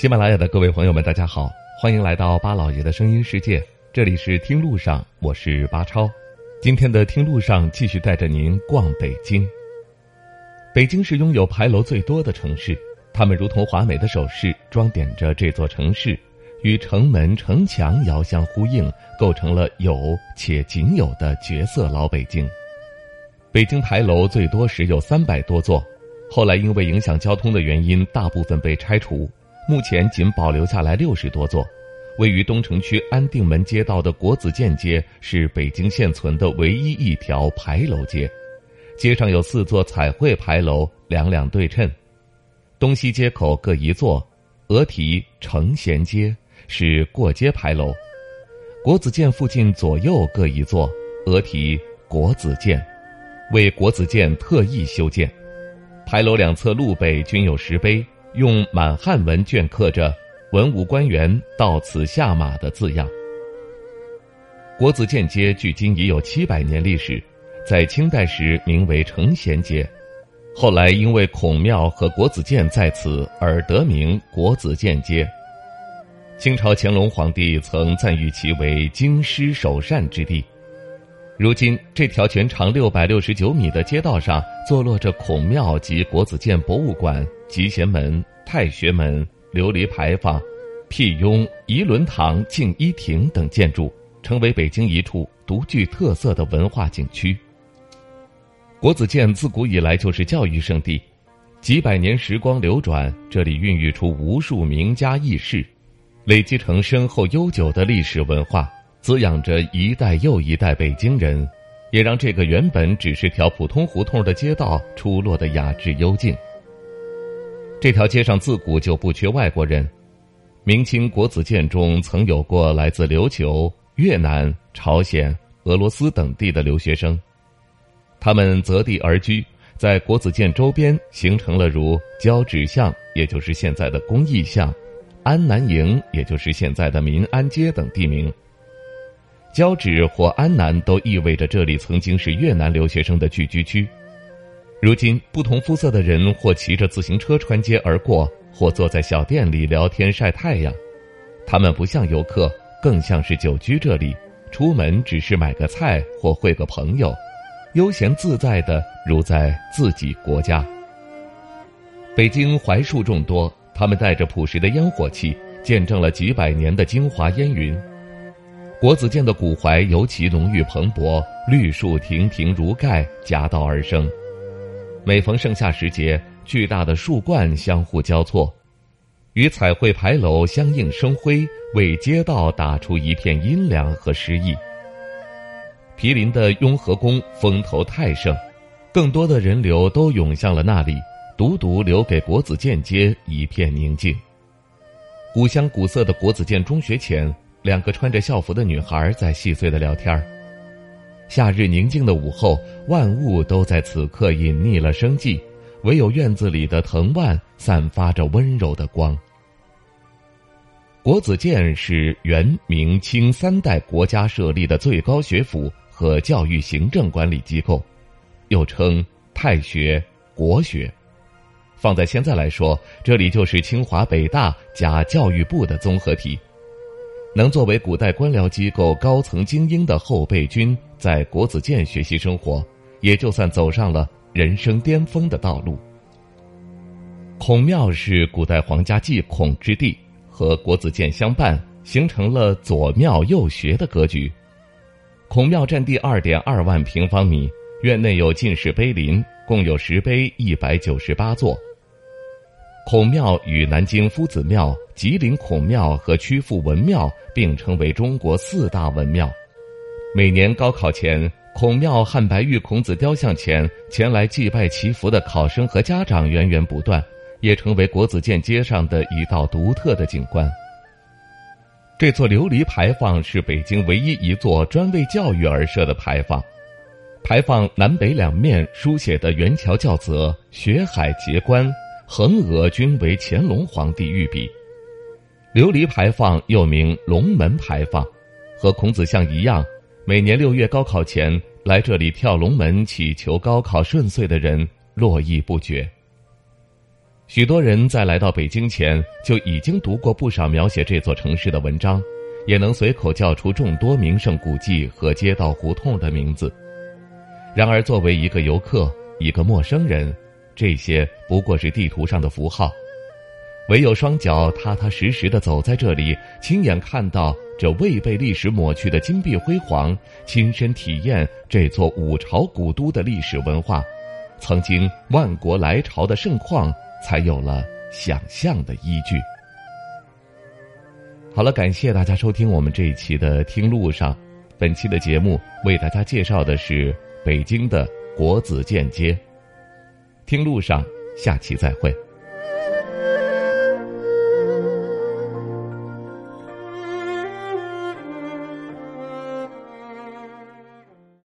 喜马拉雅的各位朋友们，大家好，欢迎来到巴老爷的声音世界。这里是听路上，我是巴超。今天的听路上继续带着您逛北京。北京是拥有牌楼最多的城市，它们如同华美的首饰，装点着这座城市，与城门城墙遥相呼应，构成了有且仅有的绝色老北京。北京牌楼最多时有三百多座，后来因为影响交通的原因，大部分被拆除。目前仅保留下来六十多座，位于东城区安定门街道的国子监街是北京现存的唯一一条牌楼街，街上有四座彩绘牌楼，两两对称，东西街口各一座，额题“承贤街”是过街牌楼，国子监附近左右各一座，额题“国子监”，为国子监特意修建，牌楼两侧路北均有石碑。用满汉文镌刻着“文武官员到此下马”的字样。国子监街距今已有七百年历史，在清代时名为承贤街，后来因为孔庙和国子监在此而得名国子监街。清朝乾隆皇帝曾赞誉其为京师首善之地。如今，这条全长六百六十九米的街道上，坐落着孔庙及国子监博物馆、集贤门、太学门、琉璃牌坊、辟雍、仪伦堂、静一亭等建筑，成为北京一处独具特色的文化景区。国子监自古以来就是教育圣地，几百年时光流转，这里孕育出无数名家义士，累积成深厚悠久的历史文化。滋养着一代又一代北京人，也让这个原本只是条普通胡同的街道出落的雅致幽静。这条街上自古就不缺外国人，明清国子监中曾有过来自琉球、越南、朝鲜、俄罗斯等地的留学生，他们择地而居，在国子监周边形成了如交趾巷，也就是现在的公益巷，安南营，也就是现在的民安街等地名。交趾或安南都意味着这里曾经是越南留学生的聚居区。如今，不同肤色的人或骑着自行车穿街而过，或坐在小店里聊天晒太阳。他们不像游客，更像是久居这里，出门只是买个菜或会个朋友，悠闲自在的如在自己国家。北京槐树众多，它们带着朴实的烟火气，见证了几百年的京华烟云。国子监的古槐尤其浓郁蓬勃，绿树亭亭如盖，夹道而生。每逢盛夏时节，巨大的树冠相互交错，与彩绘牌楼相映生辉，为街道打出一片阴凉和诗意。毗邻的雍和宫风头太盛，更多的人流都涌向了那里，独独留给国子监街一片宁静。古香古色的国子监中学前。两个穿着校服的女孩在细碎的聊天儿。夏日宁静的午后，万物都在此刻隐匿了生计，唯有院子里的藤蔓散发着温柔的光。国子监是元、明、清三代国家设立的最高学府和教育行政管理机构，又称太学、国学。放在现在来说，这里就是清华、北大加教育部的综合体。能作为古代官僚机构高层精英的后备军，在国子监学习生活，也就算走上了人生巅峰的道路。孔庙是古代皇家祭孔之地，和国子监相伴，形成了左庙右学的格局。孔庙占地二点二万平方米，院内有进士碑林，共有石碑一百九十八座。孔庙与南京夫子庙、吉林孔庙和曲阜文庙并称为中国四大文庙，每年高考前，孔庙汉白玉孔子雕像前前来祭拜祈福的考生和家长源源不断，也成为国子监街上的一道独特的景观。这座琉璃牌坊是北京唯一一座专为教育而设的牌坊。牌坊南北两面书写的元桥教则、学海结关、横额均为乾隆皇帝御笔。琉璃牌坊又名龙门牌坊，和孔子像一样，每年六月高考前来这里跳龙门祈求高考顺遂的人络绎不绝。许多人在来到北京前就已经读过不少描写这座城市的文章，也能随口叫出众多名胜古迹和街道胡同的名字。然而，作为一个游客，一个陌生人，这些不过是地图上的符号。唯有双脚踏踏实实的走在这里，亲眼看到这未被历史抹去的金碧辉煌，亲身体验这座五朝古都的历史文化，曾经万国来朝的盛况，才有了想象的依据。好了，感谢大家收听我们这一期的《听路上》，本期的节目为大家介绍的是。北京的国子监街，听路上，下期再会。